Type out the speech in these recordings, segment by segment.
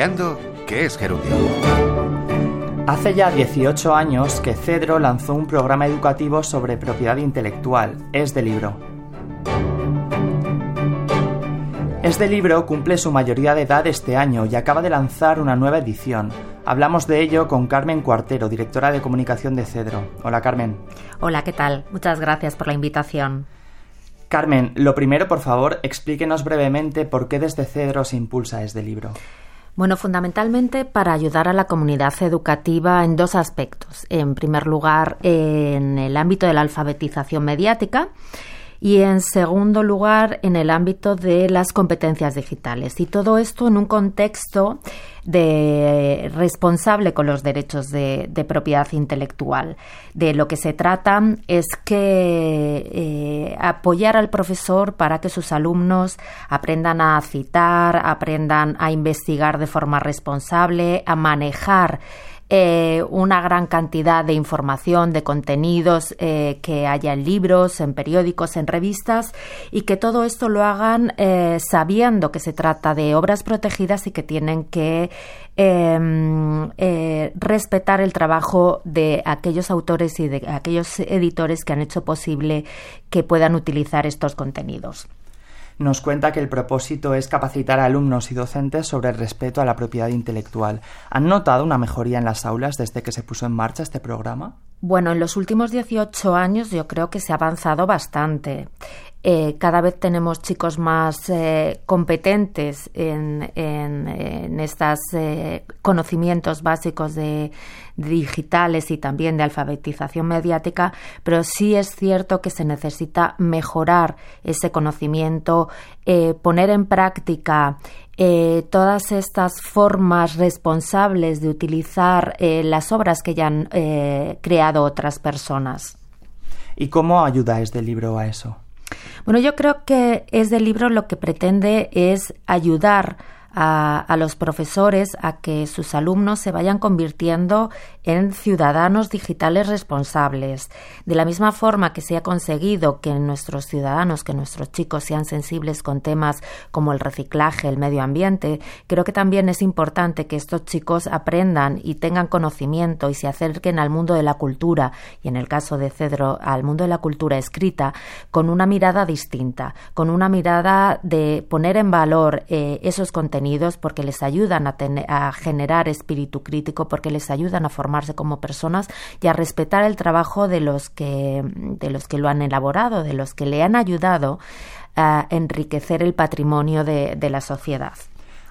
Creando ¿Qué es Gerundio? Hace ya 18 años que Cedro lanzó un programa educativo sobre propiedad intelectual, Es de Libro. Es de Libro cumple su mayoría de edad este año y acaba de lanzar una nueva edición. Hablamos de ello con Carmen Cuartero, directora de comunicación de Cedro. Hola Carmen. Hola, ¿qué tal? Muchas gracias por la invitación. Carmen, lo primero, por favor, explíquenos brevemente por qué desde Cedro se impulsa este libro. Bueno, fundamentalmente para ayudar a la comunidad educativa en dos aspectos. En primer lugar, en el ámbito de la alfabetización mediática y en segundo lugar en el ámbito de las competencias digitales. Y todo esto en un contexto de responsable con los derechos de, propiedad intelectual. De lo que se trata es que eh, apoyar al profesor para que sus alumnos aprendan a citar, aprendan a investigar de forma responsable, a manejar eh, una gran cantidad de información, de contenidos eh, que haya en libros, en periódicos, en revistas y que todo esto lo hagan eh, sabiendo que se trata de obras protegidas y que tienen que em, respetar el trabajo de aquellos autores y de aquellos editores que han hecho posible que puedan utilizar estos contenidos nos cuenta que el propósito es capacitar a alumnos y docentes sobre el respeto a la propiedad intelectual. ¿Han notado una mejoría en las aulas desde que se puso en marcha este programa? Bueno, en los últimos 18 años yo creo que se ha avanzado bastante. Eh, cada vez tenemos chicos más eh, competentes en, estos eh, conocimientos básicos de, digitales y también de alfabetización mediática, pero sí es cierto que se necesita mejorar ese conocimiento, poner en práctica todas estas formas responsables de utilizar las obras que ya han creado otras personas. ¿Y cómo ayuda este libro a eso? Bueno, yo creo que este libro lo que pretende es ayudar a, los profesores a que sus alumnos se vayan convirtiendo en ciudadanos digitales responsables. De la misma forma que se ha conseguido que nuestros ciudadanos, que nuestros chicos sean sensibles con temas como el reciclaje, el medio ambiente, creo que también es importante que estos chicos aprendan y tengan conocimiento y se acerquen al mundo de la cultura y en el caso de Cedro al mundo de la cultura escrita con una mirada distinta, con una mirada de poner en valor eh, esos contenidos porque les ayudan a, a generar espíritu crítico, porque les ayudan a formarse como personas y a respetar el trabajo de los que, de los que lo han elaborado, de los que le han ayudado a enriquecer el patrimonio de, la sociedad.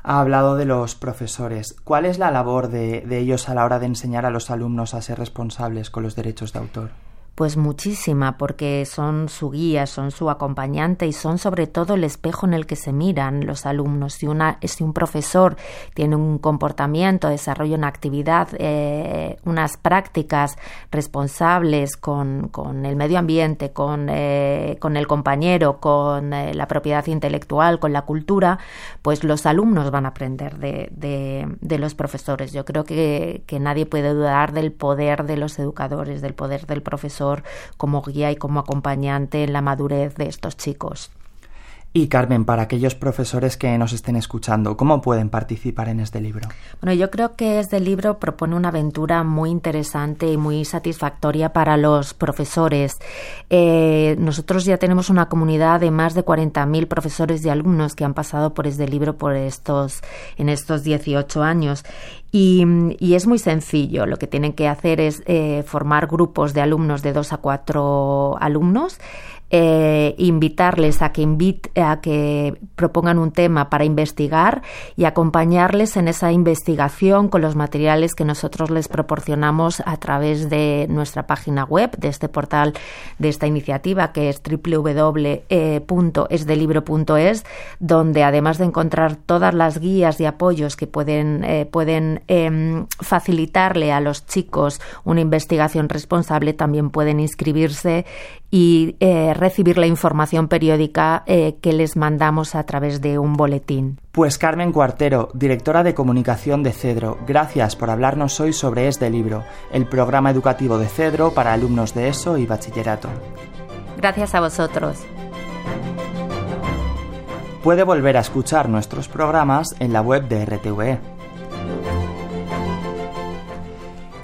Ha hablado de los profesores. ¿Cuál es la labor de ellos a la hora de enseñar a los alumnos a ser responsables con los derechos de autor? Pues muchísima, porque son su guía, son su acompañante y son sobre todo el espejo en el que se miran los alumnos. Si, una, si un profesor tiene un comportamiento, desarrolla una actividad, eh, unas prácticas responsables con, con, el medio ambiente, con, eh, con el compañero, con eh, la propiedad intelectual, con la cultura, pues los alumnos van a aprender de, de, de los profesores. Yo creo que, que nadie puede dudar del poder de los educadores, del poder del profesor como guía y como acompañante en la madurez de estos chicos. Y Carmen, para aquellos profesores que nos estén escuchando, ¿cómo pueden participar en este libro? Bueno, yo creo que este libro propone una aventura muy interesante y muy satisfactoria para los profesores. Eh, nosotros ya tenemos una comunidad de más de 40.000 profesores y alumnos que han pasado por este libro por estos, en estos 18 años. Y, es muy sencillo. Lo que tienen que hacer es eh, formar grupos de alumnos de dos a cuatro alumnos eh, invitarles a que, invite, a que propongan un tema para investigar y acompañarles en esa investigación con los materiales que nosotros les proporcionamos a través de nuestra página web, de este portal, de esta iniciativa que es www.esdelibro.es, donde además de encontrar todas las guías y apoyos que pueden, eh, pueden em, facilitarle a los chicos una investigación responsable, también pueden inscribirse y eh, recibir la información periódica eh, que les mandamos a través de un boletín. Pues Carmen Cuartero, directora de comunicación de Cedro, gracias por hablarnos hoy sobre este libro, el programa educativo de Cedro para alumnos de ESO y bachillerato. Gracias a vosotros. Puede volver a escuchar nuestros programas en la web de RTVE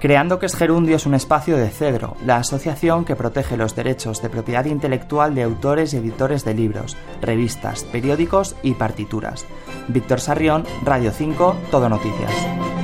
Creando que es Gerundio es un espacio de Cedro, la asociación que protege los derechos de propiedad intelectual de autores y editores de libros, revistas, periódicos y partituras. Víctor Sarrión, Radio 5, Todo Noticias.